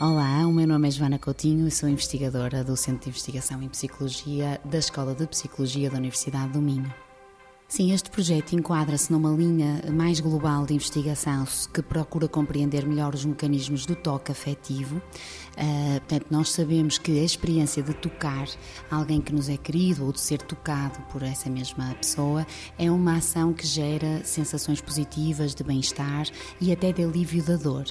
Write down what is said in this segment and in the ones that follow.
Olá, o meu nome é Joana Coutinho e sou investigadora do Centro de Investigação em Psicologia da Escola de Psicologia da Universidade do Minho. Sim, este projeto enquadra-se numa linha mais global de investigação que procura compreender melhor os mecanismos do toque afetivo. Uh, portanto, nós sabemos que a experiência de tocar alguém que nos é querido ou de ser tocado por essa mesma pessoa é uma ação que gera sensações positivas de bem-estar e até de alívio da dor.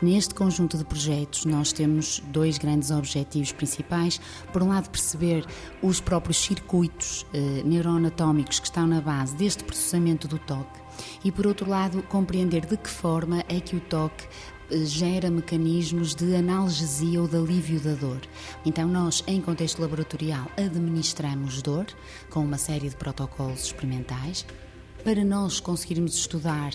Neste conjunto de projetos, nós temos dois grandes objetivos principais. Por um lado, perceber os próprios circuitos uh, neuroanatómicos que estão na base base deste processamento do toque e, por outro lado, compreender de que forma é que o toque eh, gera mecanismos de analgesia ou de alívio da dor. Então, nós, em contexto laboratorial, administramos dor com uma série de protocolos experimentais para nós conseguirmos estudar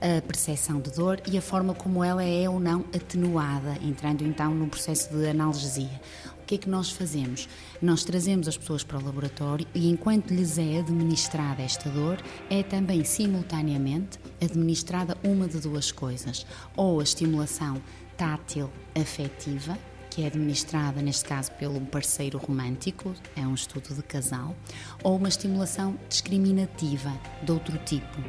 a percepção de dor e a forma como ela é ou não atenuada, entrando então no processo de analgesia. O que é que nós fazemos? Nós trazemos as pessoas para o laboratório e, enquanto lhes é administrada esta dor, é também simultaneamente administrada uma de duas coisas: ou a estimulação tátil afetiva, que é administrada, neste caso, pelo parceiro romântico, é um estudo de casal, ou uma estimulação discriminativa de outro tipo.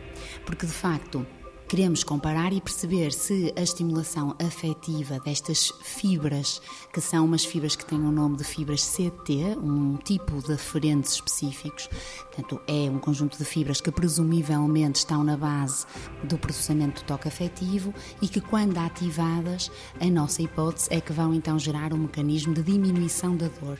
Porque, de facto, Queremos comparar e perceber se a estimulação afetiva destas fibras, que são umas fibras que têm o nome de fibras CT, um tipo de aferentes específicos, portanto, é um conjunto de fibras que presumivelmente estão na base do processamento do toque afetivo e que, quando ativadas, a nossa hipótese é que vão então gerar um mecanismo de diminuição da dor.